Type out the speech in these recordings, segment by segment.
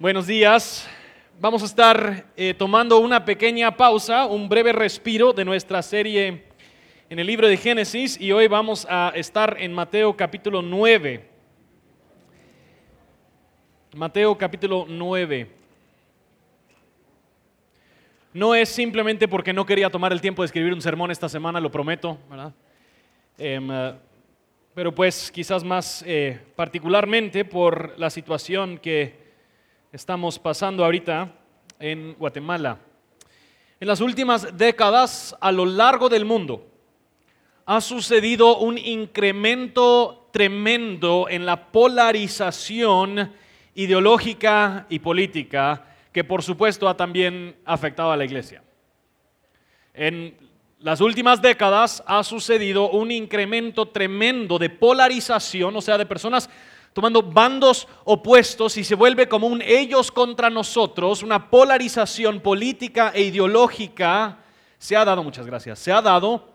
Buenos días. Vamos a estar eh, tomando una pequeña pausa, un breve respiro de nuestra serie en el libro de Génesis y hoy vamos a estar en Mateo capítulo 9. Mateo capítulo 9. No es simplemente porque no quería tomar el tiempo de escribir un sermón esta semana, lo prometo, ¿verdad? Em, eh, pero pues quizás más eh, particularmente por la situación que estamos pasando ahorita en Guatemala. En las últimas décadas, a lo largo del mundo, ha sucedido un incremento tremendo en la polarización ideológica y política que por supuesto ha también afectado a la iglesia. En las últimas décadas ha sucedido un incremento tremendo de polarización, o sea, de personas tomando bandos opuestos y se vuelve como un ellos contra nosotros, una polarización política e ideológica se ha dado, muchas gracias, se ha dado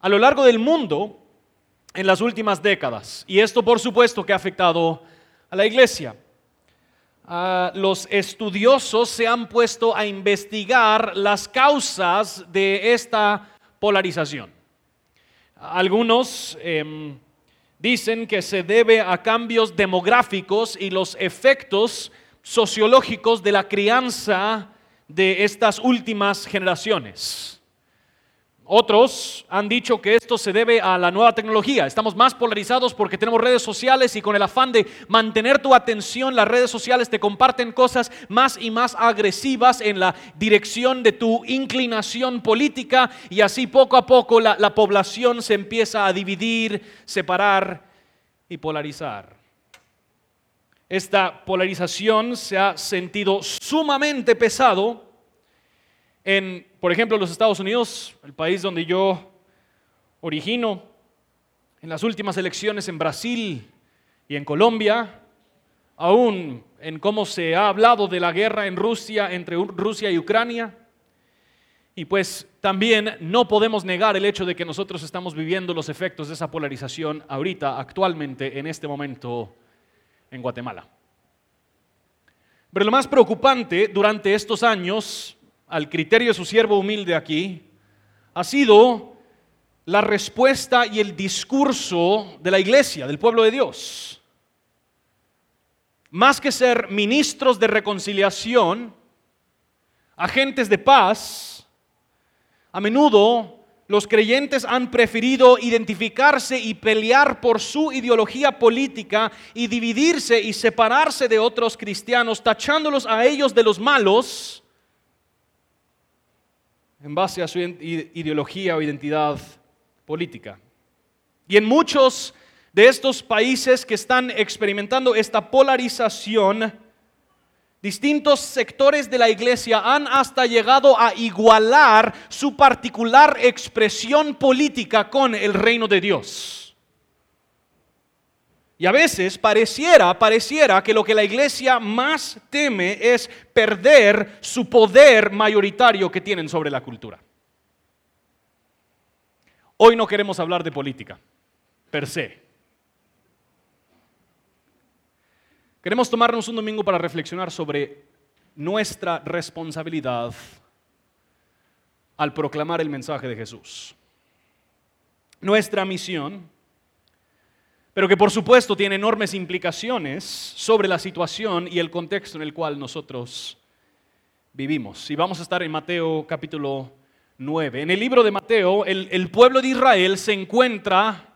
a lo largo del mundo en las últimas décadas. Y esto por supuesto que ha afectado a la iglesia. Ah, los estudiosos se han puesto a investigar las causas de esta polarización. Algunos em, dicen que se debe a cambios demográficos y los efectos sociológicos de la crianza de estas últimas generaciones. Otros han dicho que esto se debe a la nueva tecnología. Estamos más polarizados porque tenemos redes sociales y con el afán de mantener tu atención, las redes sociales te comparten cosas más y más agresivas en la dirección de tu inclinación política y así poco a poco la, la población se empieza a dividir, separar y polarizar. Esta polarización se ha sentido sumamente pesado en, por ejemplo, los Estados Unidos, el país donde yo origino, en las últimas elecciones en Brasil y en Colombia, aún en cómo se ha hablado de la guerra en Rusia entre Rusia y Ucrania. Y pues también no podemos negar el hecho de que nosotros estamos viviendo los efectos de esa polarización ahorita, actualmente, en este momento, en Guatemala. Pero lo más preocupante durante estos años al criterio de su siervo humilde aquí, ha sido la respuesta y el discurso de la iglesia, del pueblo de Dios. Más que ser ministros de reconciliación, agentes de paz, a menudo los creyentes han preferido identificarse y pelear por su ideología política y dividirse y separarse de otros cristianos, tachándolos a ellos de los malos en base a su ideología o identidad política. Y en muchos de estos países que están experimentando esta polarización, distintos sectores de la iglesia han hasta llegado a igualar su particular expresión política con el reino de Dios. Y a veces pareciera, pareciera que lo que la iglesia más teme es perder su poder mayoritario que tienen sobre la cultura. Hoy no queremos hablar de política, per se. Queremos tomarnos un domingo para reflexionar sobre nuestra responsabilidad al proclamar el mensaje de Jesús. Nuestra misión pero que por supuesto tiene enormes implicaciones sobre la situación y el contexto en el cual nosotros vivimos. Y vamos a estar en Mateo capítulo 9. En el libro de Mateo, el, el pueblo de Israel se encuentra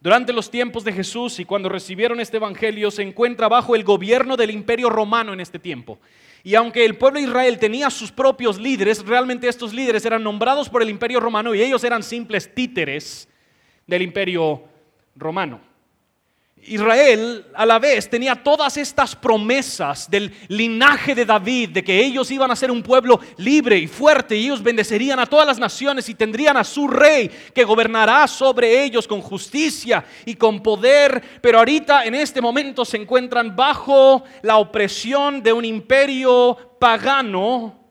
durante los tiempos de Jesús y cuando recibieron este Evangelio, se encuentra bajo el gobierno del imperio romano en este tiempo. Y aunque el pueblo de Israel tenía sus propios líderes, realmente estos líderes eran nombrados por el imperio romano y ellos eran simples títeres del imperio romano. Israel a la vez tenía todas estas promesas del linaje de David, de que ellos iban a ser un pueblo libre y fuerte y ellos bendecerían a todas las naciones y tendrían a su rey que gobernará sobre ellos con justicia y con poder, pero ahorita en este momento se encuentran bajo la opresión de un imperio pagano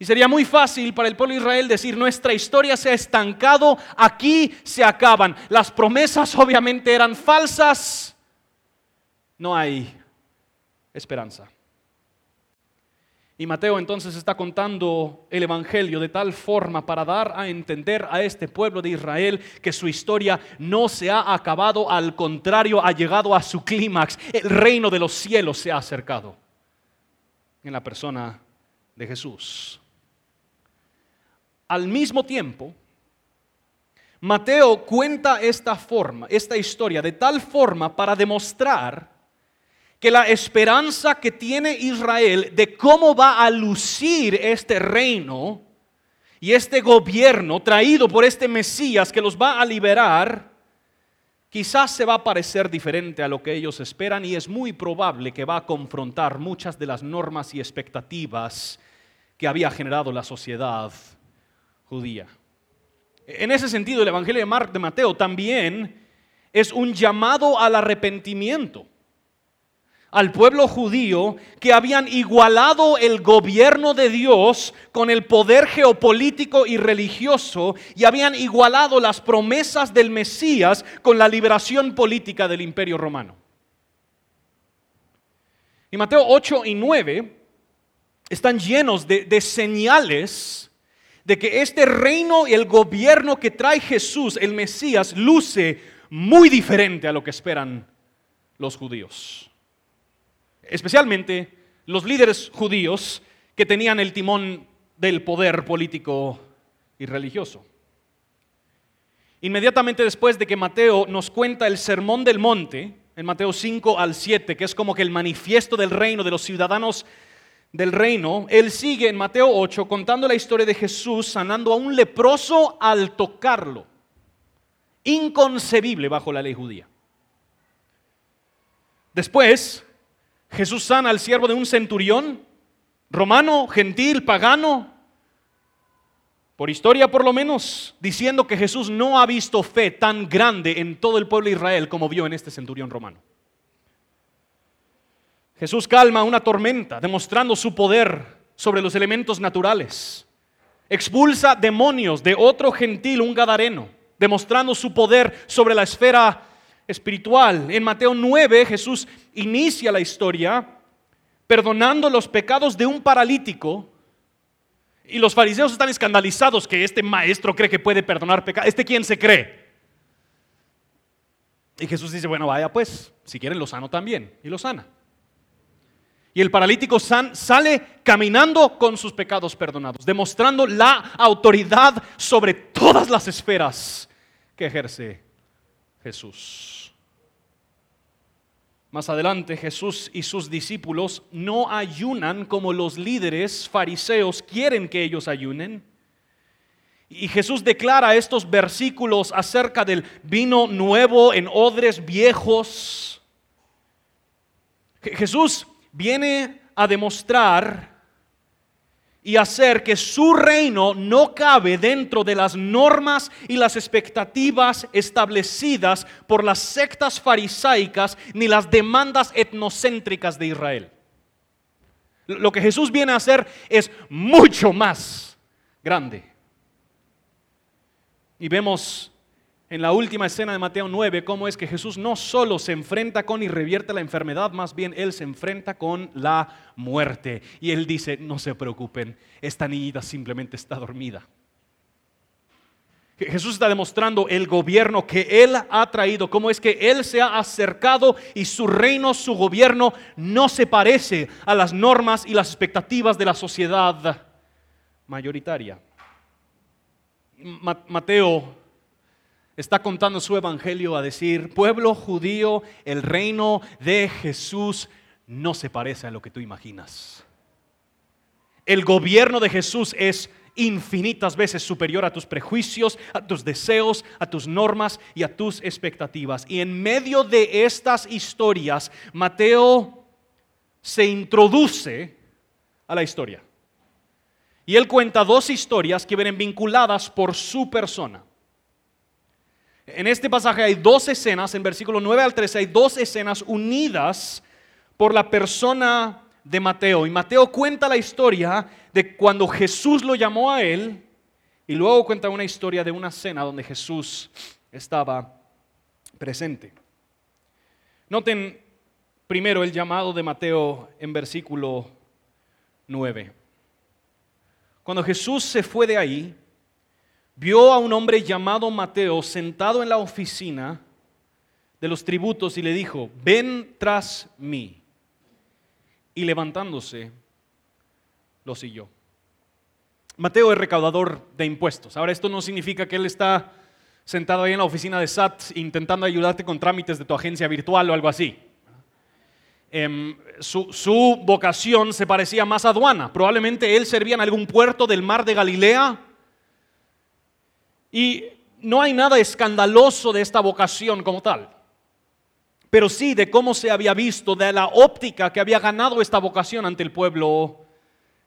y sería muy fácil para el pueblo de Israel decir, nuestra historia se ha estancado, aquí se acaban. Las promesas obviamente eran falsas, no hay esperanza. Y Mateo entonces está contando el Evangelio de tal forma para dar a entender a este pueblo de Israel que su historia no se ha acabado, al contrario, ha llegado a su clímax. El reino de los cielos se ha acercado en la persona de Jesús. Al mismo tiempo, Mateo cuenta esta forma, esta historia, de tal forma para demostrar que la esperanza que tiene Israel de cómo va a lucir este reino y este gobierno traído por este Mesías que los va a liberar, quizás se va a parecer diferente a lo que ellos esperan y es muy probable que va a confrontar muchas de las normas y expectativas que había generado la sociedad En ese sentido, el Evangelio de, de Mateo también es un llamado al arrepentimiento al pueblo judío que habían igualado el gobierno de Dios con el poder geopolítico y religioso y habían igualado las promesas del Mesías con la liberación política del imperio romano. Y Mateo 8 y 9 están llenos de, de señales de que este reino y el gobierno que trae Jesús, el Mesías, luce muy diferente a lo que esperan los judíos especialmente los líderes judíos que tenían el timón del poder político y religioso. Inmediatamente después de que Mateo nos cuenta el sermón del monte, en Mateo 5 al 7, que es como que el manifiesto del reino de los ciudadanos del reino, él sigue en Mateo 8 contando la historia de Jesús sanando a un leproso al tocarlo. Inconcebible bajo la ley judía. Después, Jesús sana al siervo de un centurión, romano, gentil, pagano, por historia por lo menos, diciendo que Jesús no ha visto fe tan grande en todo el pueblo de Israel como vio en este centurión romano. Jesús calma una tormenta, demostrando su poder sobre los elementos naturales. Expulsa demonios de otro gentil, un gadareno, demostrando su poder sobre la esfera espiritual. En Mateo 9 Jesús inicia la historia perdonando los pecados de un paralítico. Y los fariseos están escandalizados que este maestro cree que puede perdonar pecados. ¿Este quién se cree? Y Jesús dice, bueno, vaya pues, si quieren lo sano también. Y lo sana. Y el paralítico sale caminando con sus pecados perdonados, demostrando la autoridad sobre todas las esferas que ejerce Jesús. Más adelante Jesús y sus discípulos no ayunan como los líderes fariseos quieren que ellos ayunen. Y Jesús declara estos versículos acerca del vino nuevo en odres viejos. Jesús viene a demostrar y hacer que su reino no cabe dentro de las normas y las expectativas establecidas por las sectas farisaicas ni las demandas etnocéntricas de Israel. Lo que Jesús viene a hacer es mucho más grande. Y vemos en la última escena de Mateo 9 cómo es que Jesús no solo se enfrenta con y revierte la enfermedad, más bien Él se enfrenta con la muerte. Y Él dice, no se preocupen, esta niñita simplemente está dormida. Jesús está demostrando el gobierno que Él ha traído, cómo es que Él se ha acercado y su reino, su gobierno no se parece a las normas y las expectativas de la sociedad mayoritaria. Mateo está contando su evangelio a decir, pueblo judío, el reino de Jesús no se parece a lo que tú imaginas. El gobierno de Jesús es infinitas veces superior a tus prejuicios, a tus deseos, a tus normas y a tus expectativas. Y en medio de estas historias, Mateo se introduce a la historia. Y él cuenta dos historias que vienen vinculadas por su persona. En este pasaje hay dos escenas, en versículo 9 al 13 hay dos escenas unidas por la persona de Mateo. Y Mateo cuenta la historia de cuando Jesús lo llamó a él y luego cuenta una historia de una cena donde Jesús estaba presente. Noten primero el llamado de Mateo en versículo 9. Cuando Jesús se fue de ahí, vio a un hombre llamado Mateo sentado en la oficina de los tributos y le dijo, ven tras mí. Y levantándose, lo siguió. Mateo es recaudador de impuestos. Ahora, esto no significa que él está sentado ahí en la oficina de SAT intentando ayudarte con trámites de tu agencia virtual o algo así. Em, su, su, vocación se parecía más a aduana. Probablemente él servía en algún puerto del mar de Galilea. Y no hay nada escandaloso de esta vocación como tal. Pero sí de cómo se había visto, de la óptica que había ganado esta vocación ante el pueblo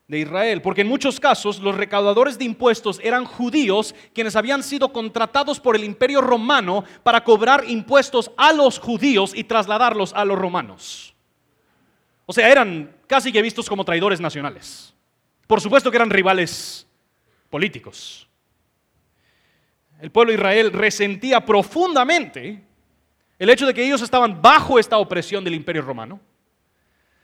de Israel, porque en muchos casos los recaudadores de impuestos eran judíos quienes habían sido contratados por el imperio romano para cobrar impuestos a los judíos y trasladarlos a los romanos. O sea, eran casi que vistos como traidores nacionales. Por supuesto que eran rivales políticos. El pueblo de Israel resentía profundamente el hecho de que ellos estaban bajo esta opresión del imperio romano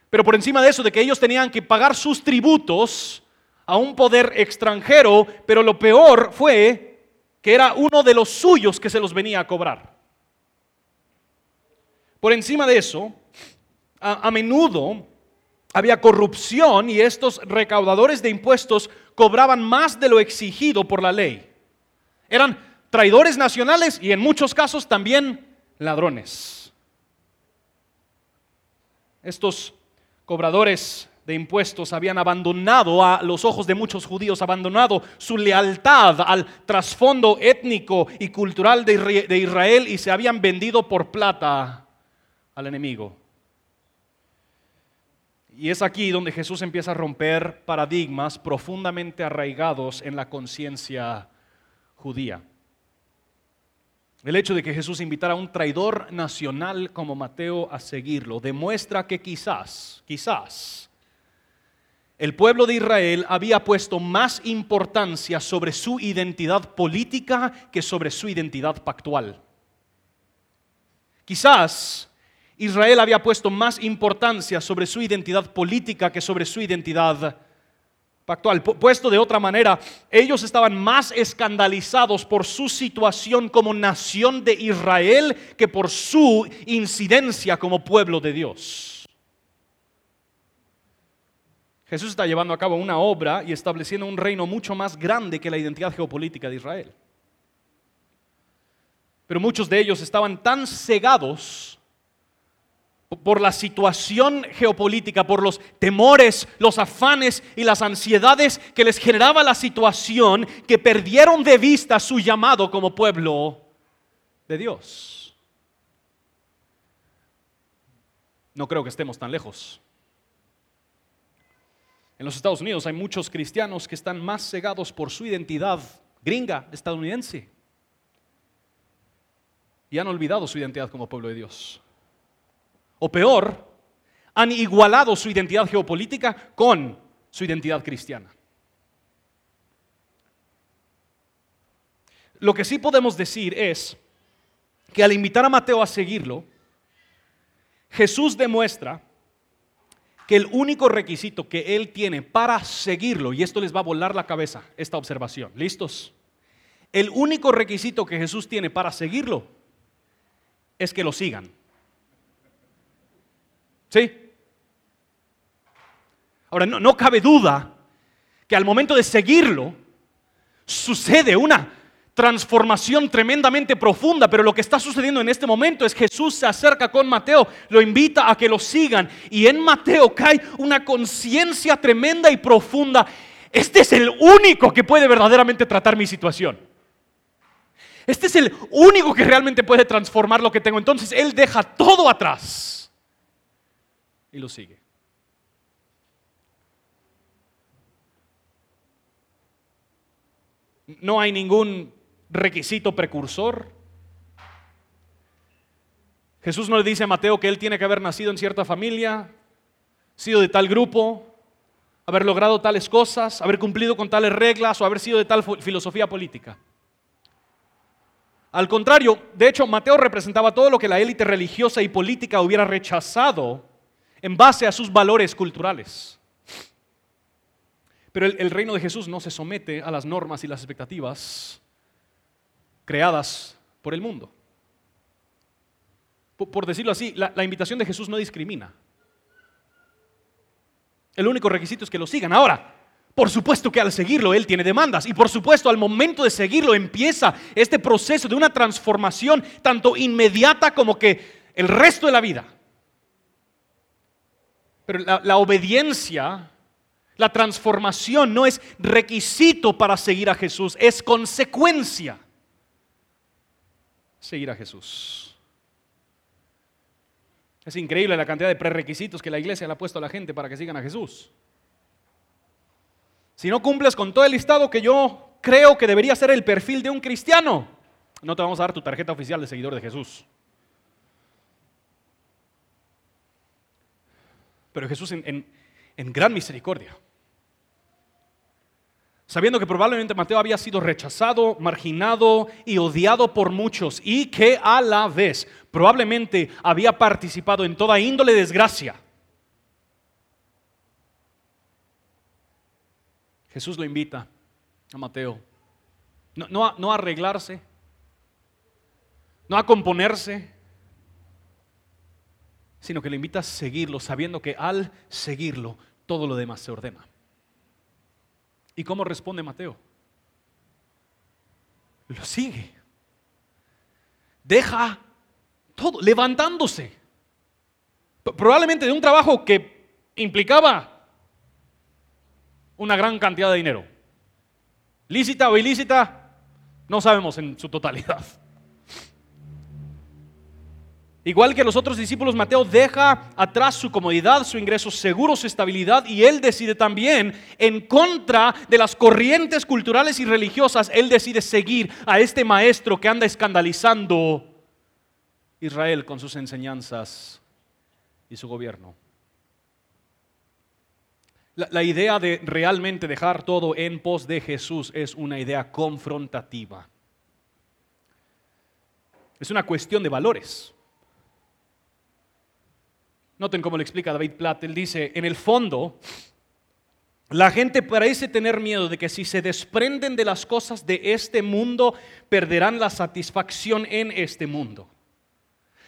pero por encima de eso, de que ellos tenían que pagar sus tributos a un poder extranjero, pero lo peor fue que era uno de los suyos que se los venía a cobrar. Por encima de eso, a, menudo había corrupción y estos recaudadores de impuestos cobraban más de lo exigido por la ley. Eran traidores nacionales y en muchos casos también ladrones. Estos cobradores de impuestos habían abandonado a los ojos de muchos judíos, abandonado su lealtad al trasfondo étnico y cultural de Israel y se habían vendido por plata al enemigo. Y es aquí donde Jesús empieza a romper paradigmas profundamente arraigados en la conciencia judía. El hecho de que Jesús invitara a un traidor nacional como Mateo a seguirlo demuestra que quizás, quizás, el pueblo de Israel había puesto más importancia sobre su identidad política que sobre su identidad pactual. Quizás Israel había puesto más importancia sobre su identidad política que sobre su identidad pactual. Puesto de otra manera, ellos estaban más escandalizados por su situación como nación de Israel que por su incidencia como pueblo de Dios. Jesús está llevando a cabo una obra y estableciendo un reino mucho más grande que la identidad geopolítica de Israel. Pero muchos de ellos estaban tan cegados por la situación geopolítica, por los temores, los afanes y las ansiedades que les generaba la situación, que perdieron de vista su llamado como pueblo de Dios. No creo que estemos tan lejos. En los Estados Unidos hay muchos cristianos que están más cegados por su identidad gringa, estadounidense, y han olvidado su identidad como pueblo de Dios o peor, han igualado su identidad geopolítica con su identidad cristiana. Lo que sí podemos decir es que al invitar a Mateo a seguirlo, Jesús demuestra que el único requisito que él tiene para seguirlo, y esto les va a volar la cabeza, esta observación, ¿listos? El único requisito que Jesús tiene para seguirlo es que lo sigan. ¿Sí? Ahora, no, no cabe duda que al momento de seguirlo, sucede una transformación tremendamente profunda, pero lo que está sucediendo en este momento es Jesús se acerca con Mateo, lo invita a que lo sigan y en Mateo cae una conciencia tremenda y profunda. Este es el único que puede verdaderamente tratar mi situación. Este es el único que realmente puede transformar lo que tengo. Entonces Él deja todo atrás y lo sigue. No hay ningún requisito precursor. Jesús no le dice a Mateo que él tiene que haber nacido en cierta familia, sido de tal grupo, haber logrado tales cosas, haber cumplido con tales reglas o haber sido de tal filosofía política. Al contrario, de hecho, Mateo representaba todo lo que la élite religiosa y política hubiera rechazado en base a sus valores culturales. Pero el, reino de Jesús no se somete a las normas y las expectativas creadas por el mundo. Por, decirlo así, la invitación de Jesús no discrimina. El único requisito es que lo sigan. Ahora, por supuesto que al seguirlo Él tiene demandas y por supuesto al momento de seguirlo empieza este proceso de una transformación tanto inmediata como que el resto de la vida. Pero la, obediencia, la transformación no es requisito para seguir a Jesús, es consecuencia seguir a Jesús. Es increíble la cantidad de prerequisitos que la iglesia le ha puesto a la gente para que sigan a Jesús. Si no cumples con todo el listado que yo creo que debería ser el perfil de un cristiano, no te vamos a dar tu tarjeta oficial de seguidor de Jesús. Pero Jesús en, gran misericordia sabiendo que probablemente Mateo había sido rechazado, marginado y odiado por muchos y que a la vez probablemente había participado en toda índole de desgracia. Jesús lo invita a Mateo, no a arreglarse, no a componerse, sino que le invita a seguirlo, sabiendo que al seguirlo todo lo demás se ordena. ¿Y cómo responde Mateo? Lo sigue. Deja todo, levantándose. Probablemente de un trabajo que implicaba una gran cantidad de dinero. Lícita o ilícita, no sabemos en su totalidad. Igual que los otros discípulos, Mateo deja atrás su comodidad, su ingreso seguro, su estabilidad y él decide también, en contra de las corrientes culturales y religiosas, él decide seguir a este maestro que anda escandalizando Israel con sus enseñanzas y su gobierno. La, la idea de realmente dejar todo en pos de Jesús es una idea confrontativa. Es una cuestión de valores. Noten cómo lo explica David Platt. Él dice, en el fondo, la gente parece tener miedo de que si se desprenden de las cosas de este mundo, perderán la satisfacción en este mundo.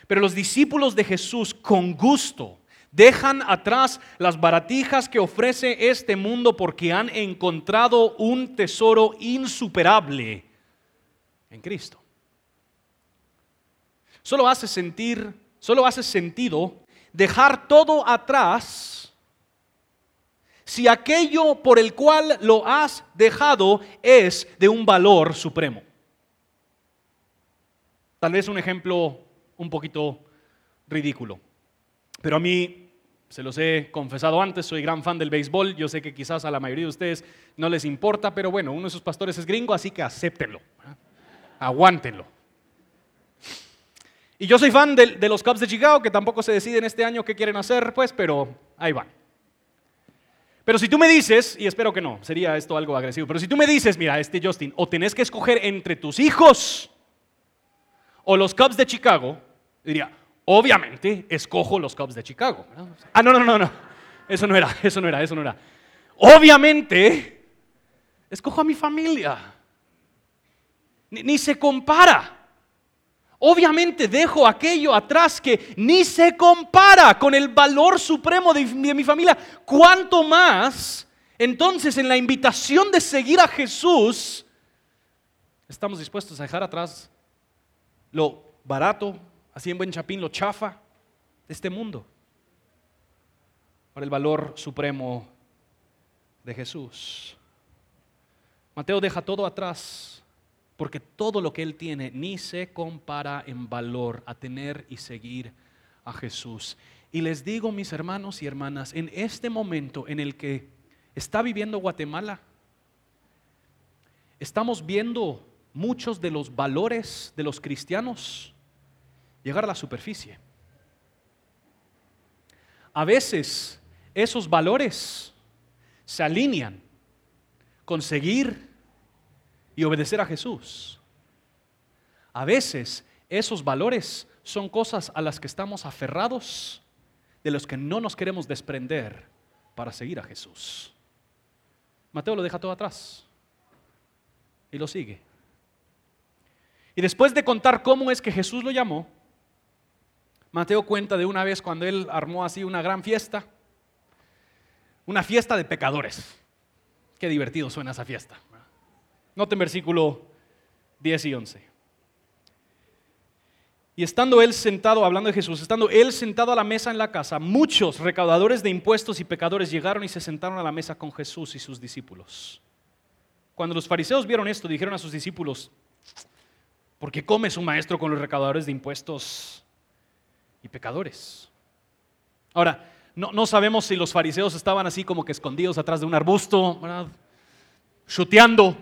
Pero los discípulos de Jesús con gusto dejan atrás las baratijas que ofrece este mundo porque han encontrado un tesoro insuperable en Cristo. Solo hace sentir, solo hace sentido dejar todo atrás si aquello por el cual lo has dejado es de un valor supremo. Tal vez un ejemplo un poquito ridículo, pero a mí, se los he confesado antes, soy gran fan del béisbol, yo sé que quizás a la mayoría de ustedes no les importa, pero bueno, uno de sus pastores es gringo, así que acéptenlo, aguántenlo. Y yo soy fan de, de, los Cubs de Chicago, que tampoco se deciden este año qué quieren hacer, pues, pero ahí van. Pero si tú me dices, y espero que no, sería esto algo agresivo, pero si tú me dices, mira, este Justin, o tenés que escoger entre tus hijos o los Cubs de Chicago, diría, obviamente escojo los Cubs de Chicago. Ah, no, no, no, no, eso no era, eso no era, eso no era. Obviamente, escojo a mi familia. Ni, ni se compara. Obviamente dejo aquello atrás que ni se compara con el valor supremo de, mi familia. ¿Cuánto más? Entonces, en la invitación de seguir a Jesús, estamos dispuestos a dejar atrás lo barato, así en buen chapín, lo chafa de este mundo, para el valor supremo de Jesús. Mateo deja todo atrás porque todo lo que Él tiene ni se compara en valor a tener y seguir a Jesús. Y les digo, mis hermanos y hermanas, en este momento en el que está viviendo Guatemala, estamos viendo muchos de los valores de los cristianos llegar a la superficie. A veces esos valores se alinean con seguir y obedecer a Jesús. A veces esos valores son cosas a las que estamos aferrados, de los que no nos queremos desprender para seguir a Jesús. Mateo lo deja todo atrás y lo sigue. Y después de contar cómo es que Jesús lo llamó, Mateo cuenta de una vez cuando él armó así una gran fiesta, una fiesta de pecadores. Qué divertido suena esa fiesta. Noten versículo 10 y 11. Y estando él sentado, hablando de Jesús, estando él sentado a la mesa en la casa, muchos recaudadores de impuestos y pecadores llegaron y se sentaron a la mesa con Jesús y sus discípulos. Cuando los fariseos vieron esto, dijeron a sus discípulos, ¿por qué come su maestro con los recaudadores de impuestos y pecadores? Ahora, no, sabemos si los fariseos estaban así como que escondidos atrás de un arbusto, chuteando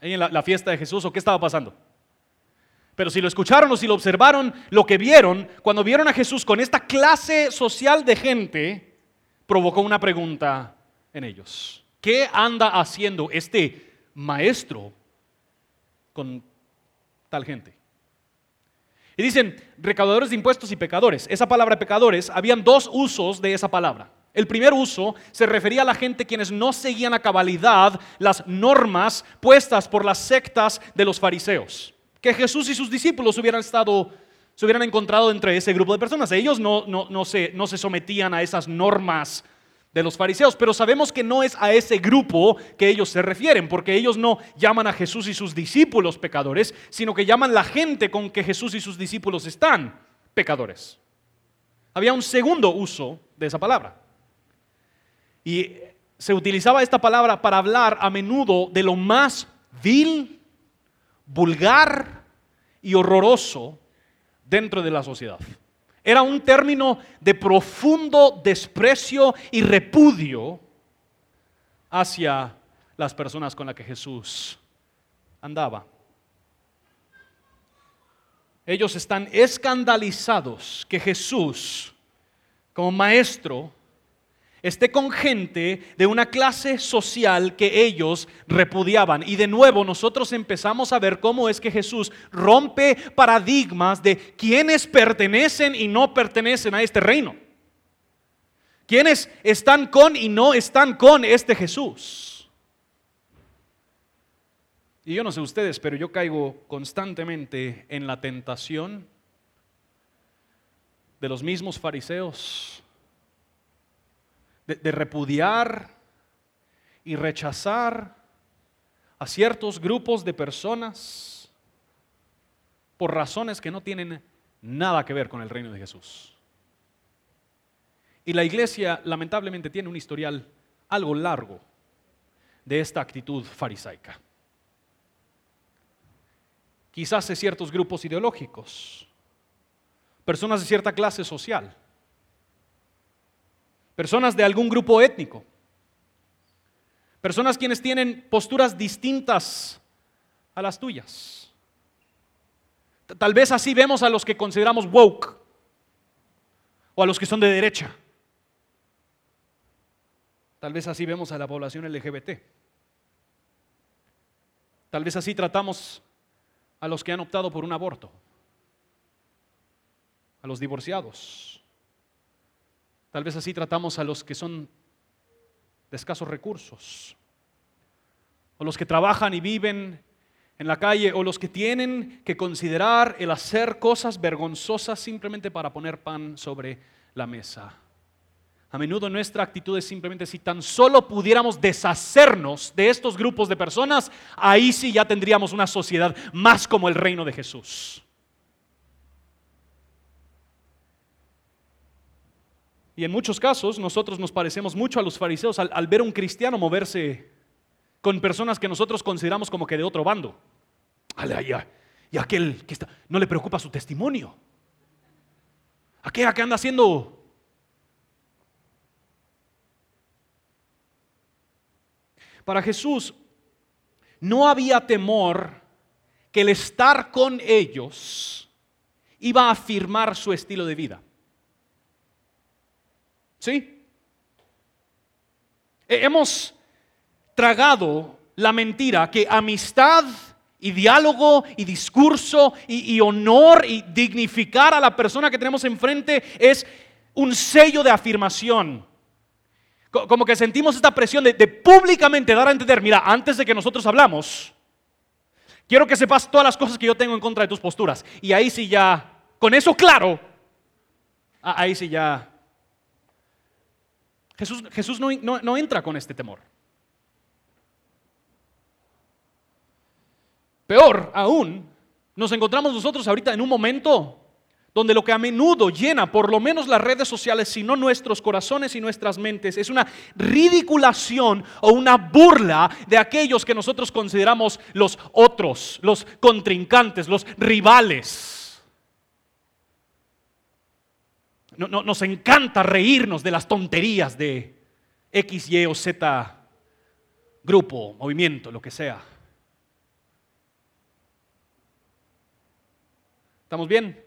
ahí en la fiesta de Jesús o qué estaba pasando. Pero si lo escucharon o si lo observaron, lo que vieron, cuando vieron a Jesús con esta clase social de gente, provocó una pregunta en ellos. ¿Qué anda haciendo este maestro con tal gente? Y dicen, recaudadores de impuestos y pecadores. Esa palabra pecadores, habían dos usos de esa palabra. El primer uso se refería a la gente quienes no seguían a cabalidad las normas puestas por las sectas de los fariseos que Jesús y sus discípulos hubieran estado, se hubieran encontrado entre ese grupo de personas. Ellos no, se, no se sometían a esas normas de los fariseos, pero sabemos que no es a ese grupo que ellos se refieren, porque ellos no llaman a Jesús y sus discípulos pecadores, sino que llaman la gente con que Jesús y sus discípulos están pecadores. Había un segundo uso de esa palabra. Y se utilizaba esta palabra para hablar a menudo de lo más vil vulgar y horroroso dentro de la sociedad. Era un término de profundo desprecio y repudio hacia las personas con las que Jesús andaba. Ellos están escandalizados que Jesús, como maestro, esté con gente de una clase social que ellos repudiaban. Y de nuevo nosotros empezamos a ver cómo es que Jesús rompe paradigmas de quienes pertenecen y no pertenecen a este reino. Quienes están con y no están con este Jesús. Y yo no sé ustedes, pero yo caigo constantemente en la tentación de los mismos fariseos de, repudiar y rechazar a ciertos grupos de personas por razones que no tienen nada que ver con el reino de Jesús. Y la iglesia lamentablemente tiene un historial algo largo de esta actitud farisaica. Quizás de ciertos grupos ideológicos, personas de cierta clase social, personas de algún grupo étnico, personas quienes tienen posturas distintas a las tuyas. Tal vez así vemos a los que consideramos woke o a los que son de derecha. Tal vez así vemos a la población LGBT. Tal vez así tratamos a los que han optado por un aborto, a los divorciados, Tal vez así tratamos a los que son de escasos recursos, o los que trabajan y viven en la calle, o los que tienen que considerar el hacer cosas vergonzosas simplemente para poner pan sobre la mesa. A menudo nuestra actitud es simplemente si tan solo pudiéramos deshacernos de estos grupos de personas, ahí sí ya tendríamos una sociedad más como el reino de Jesús. Y en muchos casos nosotros nos parecemos mucho a los fariseos al, ver a un cristiano moverse con personas que nosotros consideramos como que de otro bando. Y aquel que está, no le preocupa su testimonio. Aquella que anda haciendo Para Jesús no había temor que el estar con ellos iba a afirmar su estilo de vida. ¿Sí? Hemos tragado la mentira que amistad y diálogo y discurso y, honor y dignificar a la persona que tenemos enfrente es un sello de afirmación. Como que sentimos esta presión de, de públicamente dar a entender, mira, antes de que nosotros hablamos, quiero que sepas todas las cosas que yo tengo en contra de tus posturas. Y ahí sí ya, con eso claro, ahí sí ya Jesús, Jesús no, no, entra con este temor. Peor aún, nos encontramos nosotros ahorita en un momento donde lo que a menudo llena por lo menos las redes sociales, si no nuestros corazones y nuestras mentes, es una ridiculación o una burla de aquellos que nosotros consideramos los otros, los contrincantes, los rivales. Nos encanta reírnos de las tonterías de X, Y o Z grupo, movimiento, lo que sea. ¿Estamos bien?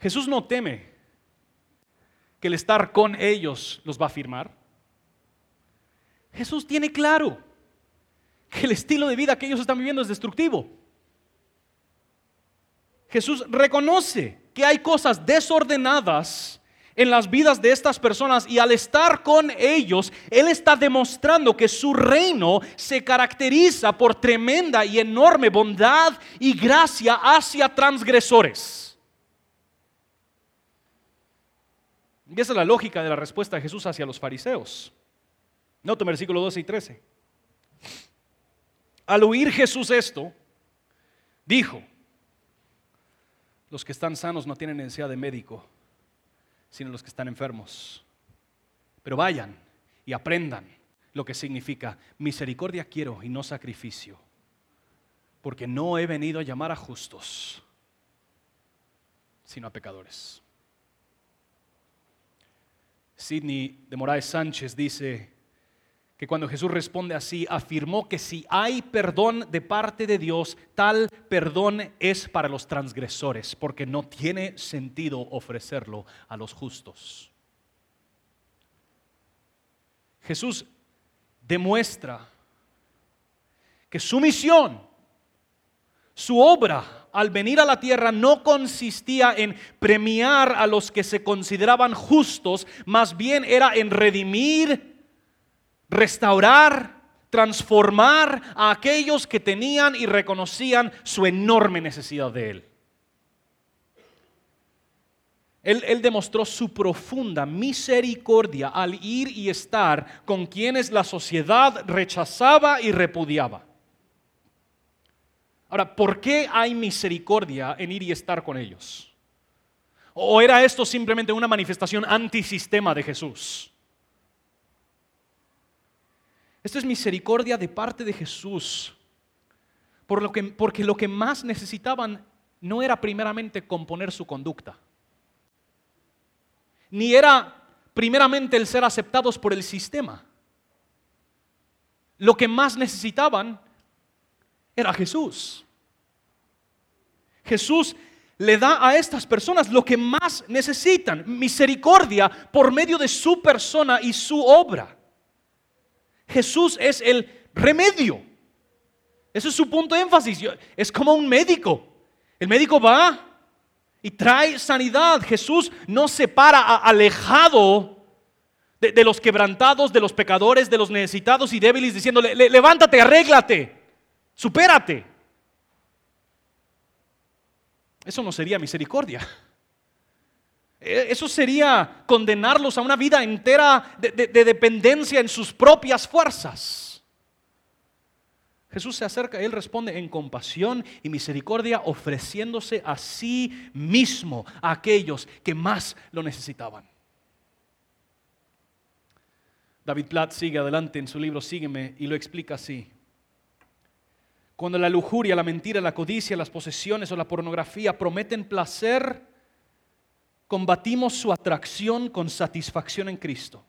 Jesús no teme que el estar con ellos los va a firmar. Jesús tiene claro que el estilo de vida que ellos están viviendo es destructivo. Jesús reconoce que hay cosas desordenadas en las vidas de estas personas y al estar con ellos, Él está demostrando que su reino se caracteriza por tremenda y enorme bondad y gracia hacia transgresores. Y esa es la lógica de la respuesta de Jesús hacia los fariseos. Note versículo 12 y 13. Al oír Jesús esto, dijo, los que están sanos no tienen necesidad de médico, sino los que están enfermos. Pero vayan y aprendan lo que significa misericordia quiero y no sacrificio, porque no he venido a llamar a justos, sino a pecadores. Sidney de Moraes Sánchez dice, que cuando Jesús responde así, afirmó que si hay perdón de parte de Dios, tal perdón es para los transgresores, porque no tiene sentido ofrecerlo a los justos. Jesús demuestra que su misión, su obra al venir a la tierra no consistía en premiar a los que se consideraban justos, más bien era en redimir restaurar, transformar a aquellos que tenían y reconocían su enorme necesidad de Él. Él, demostró su profunda misericordia al ir y estar con quienes la sociedad rechazaba y repudiaba. Ahora, ¿por qué hay misericordia en ir y estar con ellos? ¿O era esto simplemente una manifestación antisistema de Jesús? Esto es misericordia de parte de Jesús. Por lo que, porque lo que más necesitaban no era primeramente componer su conducta, ni era primeramente el ser aceptados por el sistema. Lo que más necesitaban era Jesús. Jesús le da a estas personas lo que más necesitan, misericordia por medio de su persona y su obra. Jesús es el remedio. Ese es su punto de énfasis. Es como un médico. El médico va y trae sanidad. Jesús no se para alejado de, los quebrantados, de los pecadores, de los necesitados y débiles, diciéndole, levántate, arréglate, supérate. Eso no sería misericordia. E, eso sería condenarlos a una vida entera de, dependencia en sus propias fuerzas. Jesús se acerca él responde en compasión y misericordia, ofreciéndose a sí mismo a aquellos que más lo necesitaban. David Platt sigue adelante en su libro Sígueme y lo explica así. Cuando la lujuria, la mentira, la codicia, las posesiones o la pornografía prometen placer, combatimos su atracción con satisfacción en Cristo.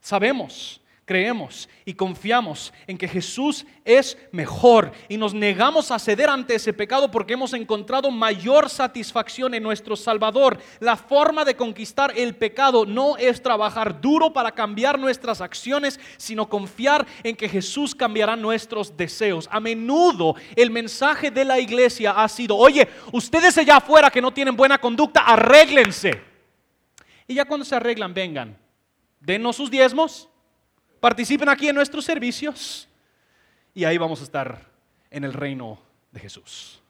Sabemos creemos y confiamos en que Jesús es mejor y nos negamos a ceder ante ese pecado porque hemos encontrado mayor satisfacción en nuestro Salvador. La forma de conquistar el pecado no es trabajar duro para cambiar nuestras acciones, sino confiar en que Jesús cambiará nuestros deseos. A menudo el mensaje de la iglesia ha sido, oye, ustedes allá afuera que no tienen buena conducta, arréglense. Y ya cuando se arreglan, vengan, denos sus diezmos, participen aquí en nuestros servicios y ahí vamos a estar en el reino de Jesús.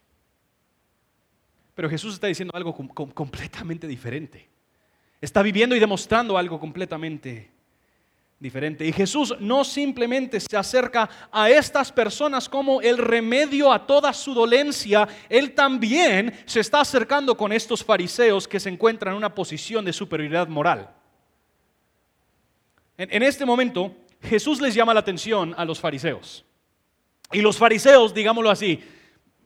Pero Jesús está diciendo algo completamente diferente. Está viviendo y demostrando algo completamente diferente. Y Jesús no simplemente se acerca a estas personas como el remedio a toda su dolencia, Él también se está acercando con estos fariseos que se encuentran en una posición de superioridad moral. En, este momento, Jesús les llama la atención a los fariseos. Y los fariseos, digámoslo así,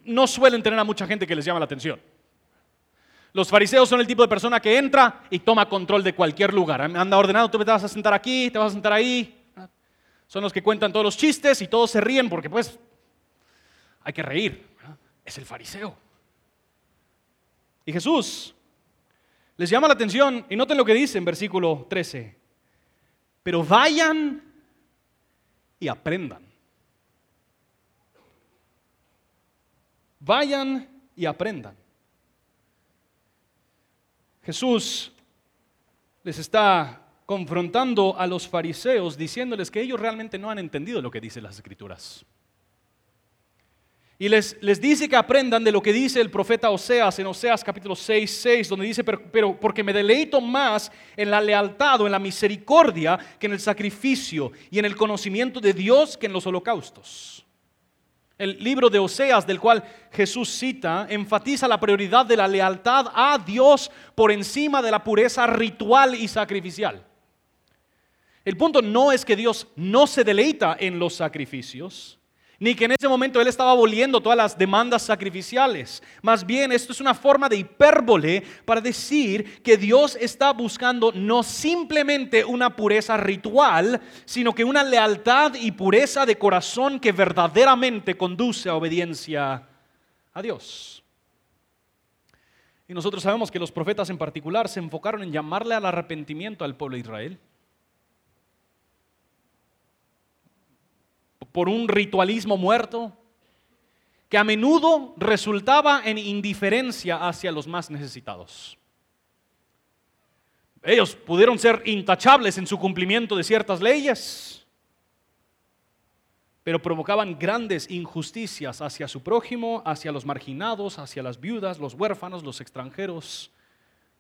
no suelen tener a mucha gente que les llama la atención. Los fariseos son el tipo de persona que entra y toma control de cualquier lugar. Anda ordenado, tú te vas a sentar aquí, te vas a sentar ahí. Son los que cuentan todos los chistes y todos se ríen porque pues hay que reír. Es el fariseo. Y Jesús les llama la atención y noten lo que dice en versículo 13. Pero vayan y aprendan. Vayan y aprendan. Jesús les está confrontando a los fariseos diciéndoles que ellos realmente no han entendido lo que dicen las escrituras. Y les, les, dice que aprendan de lo que dice el profeta Oseas en Oseas capítulo 6, 6, donde dice, pero, pero, porque me deleito más en la lealtad o en la misericordia que en el sacrificio y en el conocimiento de Dios que en los holocaustos. El libro de Oseas, del cual Jesús cita, enfatiza la prioridad de la lealtad a Dios por encima de la pureza ritual y sacrificial. El punto no es que Dios no se deleita en los sacrificios, ni que en ese momento él estaba aboliendo todas las demandas sacrificiales. Más bien, esto es una forma de hipérbole para decir que Dios está buscando no simplemente una pureza ritual, sino que una lealtad y pureza de corazón que verdaderamente conduce a obediencia a Dios. Y nosotros sabemos que los profetas en particular se enfocaron en llamarle al arrepentimiento al pueblo de Israel. Por un ritualismo muerto que a menudo resultaba en indiferencia hacia los más necesitados. Ellos pudieron ser intachables en su cumplimiento de ciertas leyes, pero provocaban grandes injusticias hacia su prójimo, hacia los marginados, hacia las viudas, los huérfanos, los extranjeros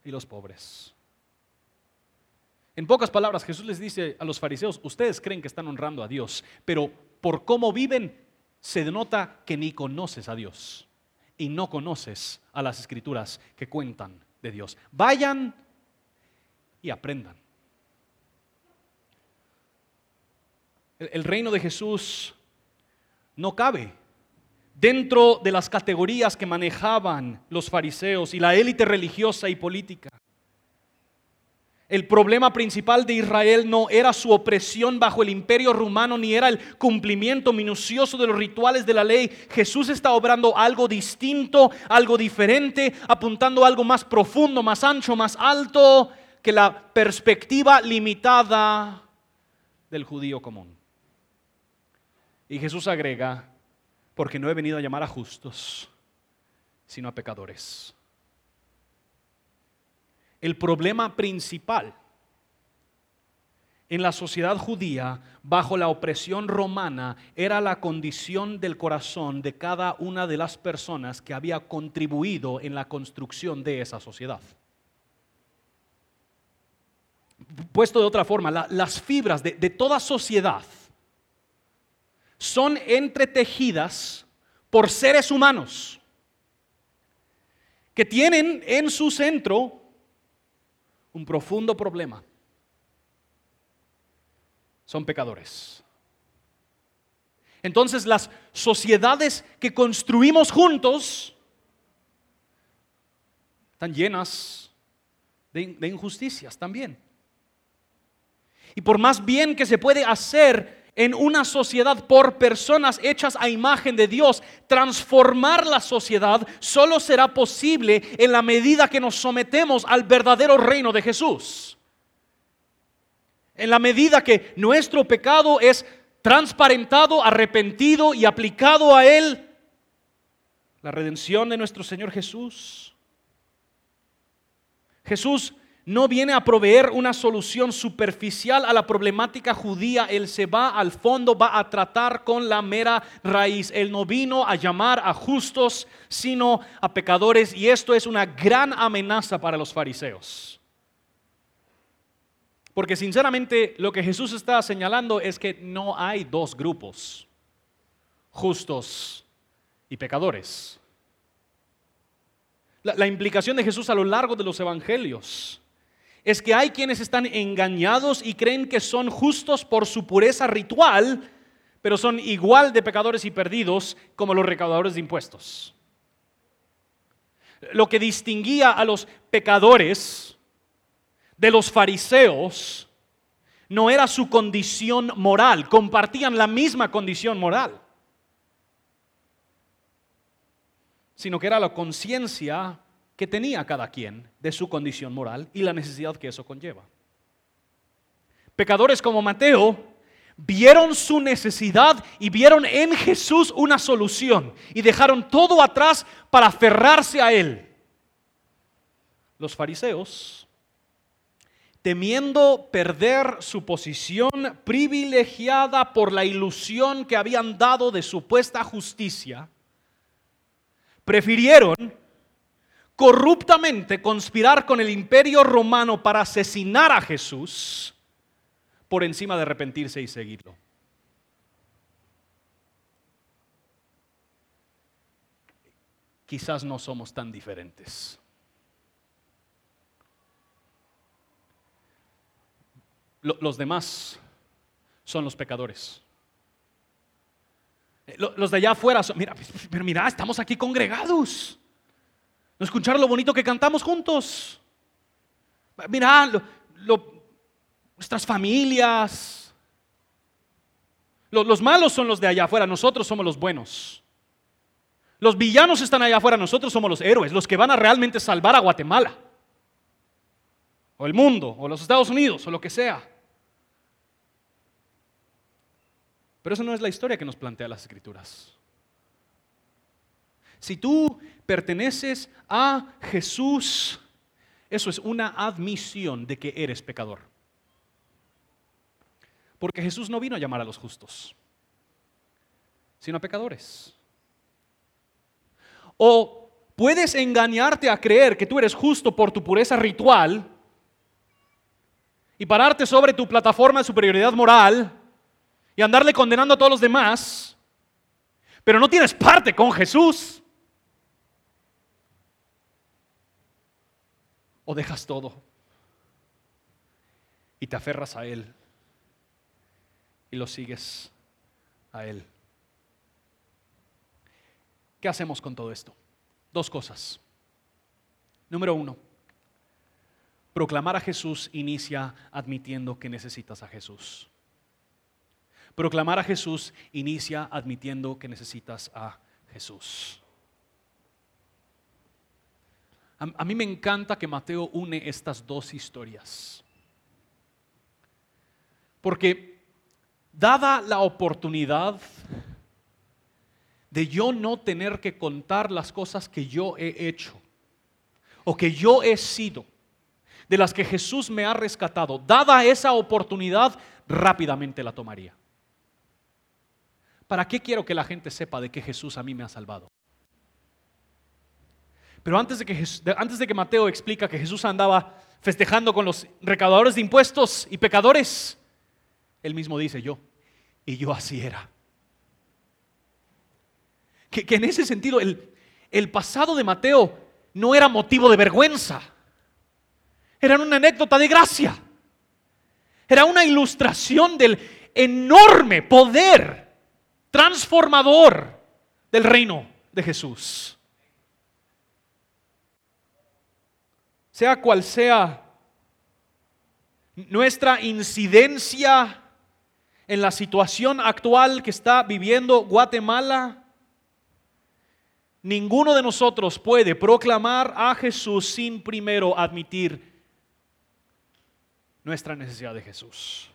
y los pobres. En pocas palabras, Jesús les dice a los fariseos, ustedes creen que están honrando a Dios, pero por cómo viven, se denota que ni conoces a Dios y no conoces a las escrituras que cuentan de Dios. Vayan y aprendan. El, reino de Jesús no cabe dentro de las categorías que manejaban los fariseos y la élite religiosa y política. El problema principal de Israel no era su opresión bajo el imperio romano, ni era el cumplimiento minucioso de los rituales de la ley. Jesús está obrando algo distinto, algo diferente, apuntando algo más profundo, más ancho, más alto que la perspectiva limitada del judío común. Y Jesús agrega, porque no he venido a llamar a justos, sino a pecadores. El problema principal en la sociedad judía, bajo la opresión romana, era la condición del corazón de cada una de las personas que había contribuido en la construcción de esa sociedad. Puesto de otra forma, las fibras de, de toda sociedad son entretejidas por seres humanos que tienen en su centro un profundo problema. Son pecadores. Entonces las sociedades que construimos juntos están llenas de, injusticias también. Y por más bien que se puede hacer en una sociedad por personas hechas a imagen de Dios, transformar la sociedad solo será posible en la medida que nos sometemos al verdadero reino de Jesús. En la medida que nuestro pecado es transparentado, arrepentido y aplicado a Él, la redención de nuestro Señor Jesús. Jesús no viene a proveer una solución superficial a la problemática judía, Él se va al fondo, va a tratar con la mera raíz. Él no vino a llamar a justos, sino a pecadores, y esto es una gran amenaza para los fariseos. Porque sinceramente lo que Jesús está señalando es que no hay dos grupos, justos y pecadores. La, implicación de Jesús a lo largo de los evangelios es que hay quienes están engañados y creen que son justos por su pureza ritual, pero son igual de pecadores y perdidos como los recaudadores de impuestos. Lo que distinguía a los pecadores de los fariseos no era su condición moral, compartían la misma condición moral, sino que era la conciencia que tenía cada quien de su condición moral y la necesidad que eso conlleva. Pecadores como Mateo vieron su necesidad y vieron en Jesús una solución y dejaron todo atrás para aferrarse a Él. Los fariseos temiendo perder su posición privilegiada por la ilusión que habían dado de supuesta justicia, prefirieron corruptamente conspirar con el imperio romano para asesinar a Jesús por encima de arrepentirse y seguirlo. Quizás no somos tan diferentes. los demás son los pecadores. Eh, los de allá afuera mira, pero mira, estamos aquí congregados. ¿No escuchar lo bonito que cantamos juntos? Mira, nuestras familias. los malos son los de allá afuera, nosotros somos los buenos. Los villanos están allá afuera, nosotros somos los héroes, los que van a realmente salvar a Guatemala. O el mundo, o los Estados Unidos, o lo que sea. Pero eso no es la historia que nos plantea las escrituras. Si tú perteneces a Jesús, eso es una admisión de que eres pecador. Porque Jesús no vino a llamar a los justos, sino a pecadores. O puedes engañarte a creer que tú eres justo por tu pureza ritual y pararte sobre tu plataforma de superioridad moral y andarle condenando a todos los demás, pero no tienes parte con Jesús. O dejas todo y te aferras a Él y lo sigues a Él. ¿Qué hacemos con todo esto? Dos cosas. Número uno, proclamar a Jesús inicia admitiendo que necesitas a Jesús. Proclamar a Jesús inicia admitiendo que necesitas a Jesús. A, mí me encanta que Mateo une estas dos historias. Porque dada la oportunidad de yo no tener que contar las cosas que yo he hecho o que yo he sido, de las que Jesús me ha rescatado, dada esa oportunidad, rápidamente la tomaría. ¿Para qué quiero que la gente sepa de que Jesús a mí me ha salvado? Pero antes de que, antes de que Mateo explica que Jesús andaba festejando con los recaudadores de impuestos y pecadores, él mismo dice yo, y yo así era. Que, en ese sentido el, el pasado de Mateo no era motivo de vergüenza, era una anécdota de gracia, era una ilustración del enorme poder transformador del reino de Jesús. Sea cual sea nuestra incidencia en la situación actual que está viviendo Guatemala, ninguno de nosotros puede proclamar a Jesús sin primero admitir nuestra necesidad de Jesús.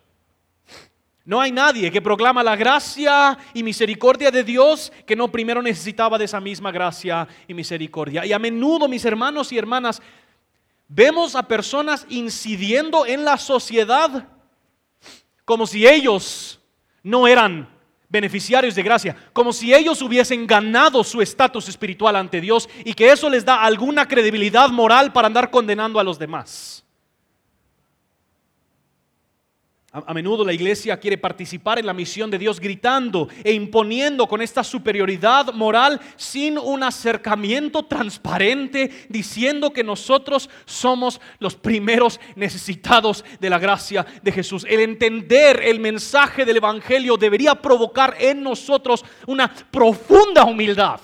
No hay nadie que proclama la gracia y misericordia de Dios que no primero necesitaba de esa misma gracia y misericordia. Y a menudo, mis hermanos y hermanas, Vemos a personas incidiendo en la sociedad como si ellos no eran beneficiarios de gracia, como si ellos hubiesen ganado su estatus espiritual ante Dios y que eso les da alguna credibilidad moral para andar condenando a los demás. A, menudo la iglesia quiere participar en la misión de Dios gritando e imponiendo con esta superioridad moral sin un acercamiento transparente diciendo que nosotros somos los primeros necesitados de la gracia de Jesús. El entender el mensaje del Evangelio debería provocar en nosotros una profunda humildad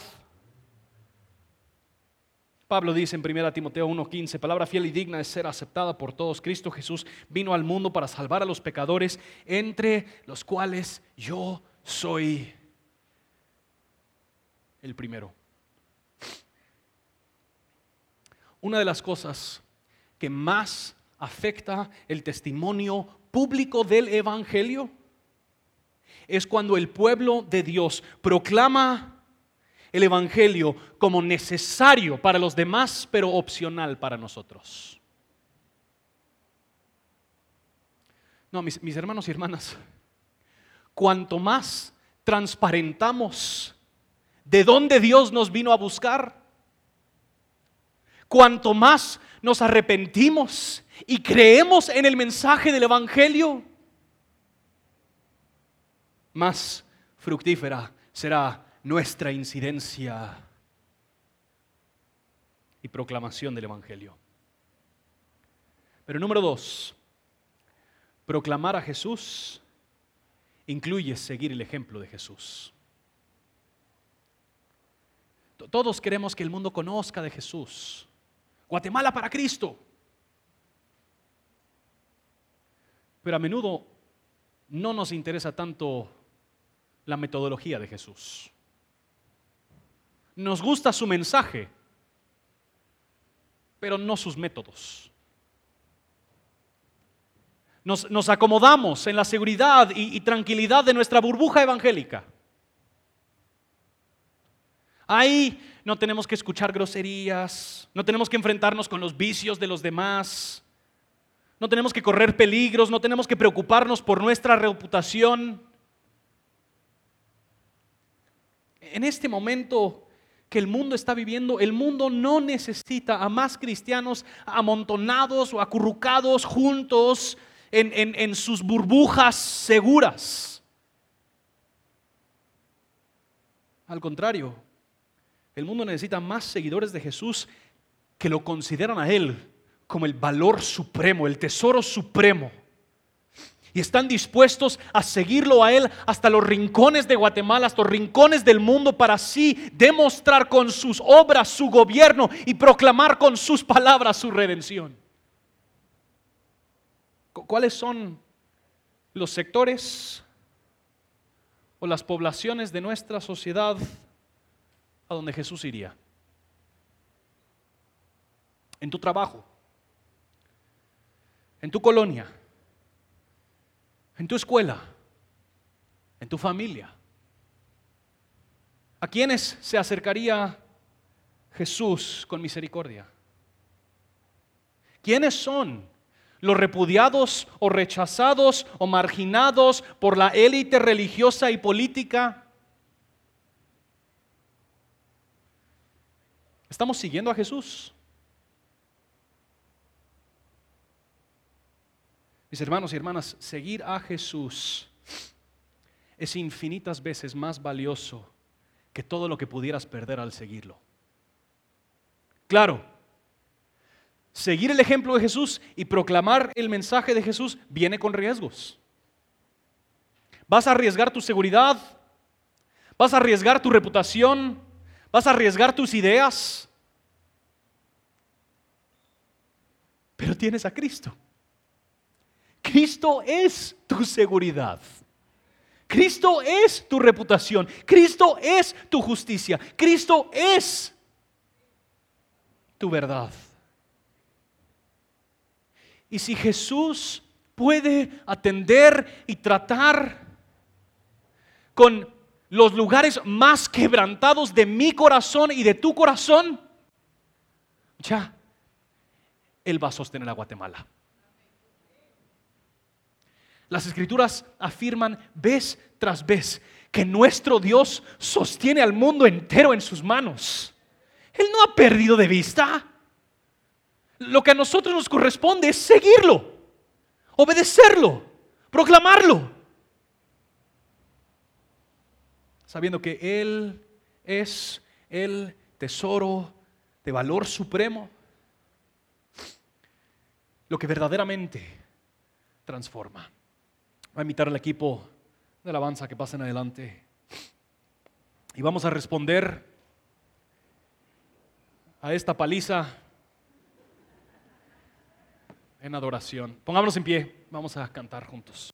Pablo dice en 1 Timoteo 1:15, palabra fiel y digna de ser aceptada por todos. Cristo Jesús vino al mundo para salvar a los pecadores, entre los cuales yo soy el primero. Una de las cosas que más afecta el testimonio público del Evangelio es cuando el pueblo de Dios proclama el Evangelio como necesario para los demás, pero opcional para nosotros. No, mis, hermanos y hermanas, cuanto más transparentamos de dónde Dios nos vino a buscar, cuanto más nos arrepentimos y creemos en el mensaje del Evangelio, más fructífera será nuestra incidencia y proclamación del Evangelio. Pero número dos, proclamar a Jesús incluye seguir el ejemplo de Jesús. Todos queremos que el mundo conozca de Jesús. Guatemala para Cristo. Pero a menudo no nos interesa tanto la metodología de Jesús. Nos gusta su mensaje, pero no sus métodos. Nos, acomodamos en la seguridad y, y tranquilidad de nuestra burbuja evangélica. Ahí no tenemos que escuchar groserías, no tenemos que enfrentarnos con los vicios de los demás, no tenemos que correr peligros, no tenemos que preocuparnos por nuestra reputación. En este momento que el mundo está viviendo, el mundo no necesita a más cristianos amontonados o acurrucados juntos en, sus burbujas seguras. Al contrario, el mundo necesita más seguidores de Jesús que lo consideran a Él como el valor supremo, el tesoro supremo y están dispuestos a seguirlo a Él hasta los rincones de Guatemala, hasta los rincones del mundo, para así demostrar con sus obras su gobierno y proclamar con sus palabras su redención. ¿Cuáles son los sectores o las poblaciones de nuestra sociedad a donde Jesús iría? En tu trabajo, en tu colonia en tu escuela, en tu familia. ¿A quiénes se acercaría Jesús con misericordia? ¿Quiénes son los repudiados o rechazados o marginados por la élite religiosa y política? ¿Estamos siguiendo a Jesús? Mis hermanos y hermanas, seguir a Jesús es infinitas veces más valioso que todo lo que pudieras perder al seguirlo. Claro, seguir el ejemplo de Jesús y proclamar el mensaje de Jesús viene con riesgos. Vas a arriesgar tu seguridad, vas a arriesgar tu reputación, vas a arriesgar tus ideas, pero tienes a Cristo. Cristo es tu seguridad. Cristo es tu reputación. Cristo es tu justicia. Cristo es tu verdad. Y si Jesús puede atender y tratar con los lugares más quebrantados de mi corazón y de tu corazón, ya, Él va a sostener a Guatemala. Las escrituras afirman vez tras vez que nuestro Dios sostiene al mundo entero en sus manos. Él no ha perdido de vista. Lo que a nosotros nos corresponde es seguirlo, obedecerlo, proclamarlo, sabiendo que Él es el tesoro de valor supremo, lo que verdaderamente transforma. Voy a invitar al equipo de alabanza que pasen adelante. Y vamos a responder a esta paliza en adoración. Pongámonos en pie, vamos a cantar juntos.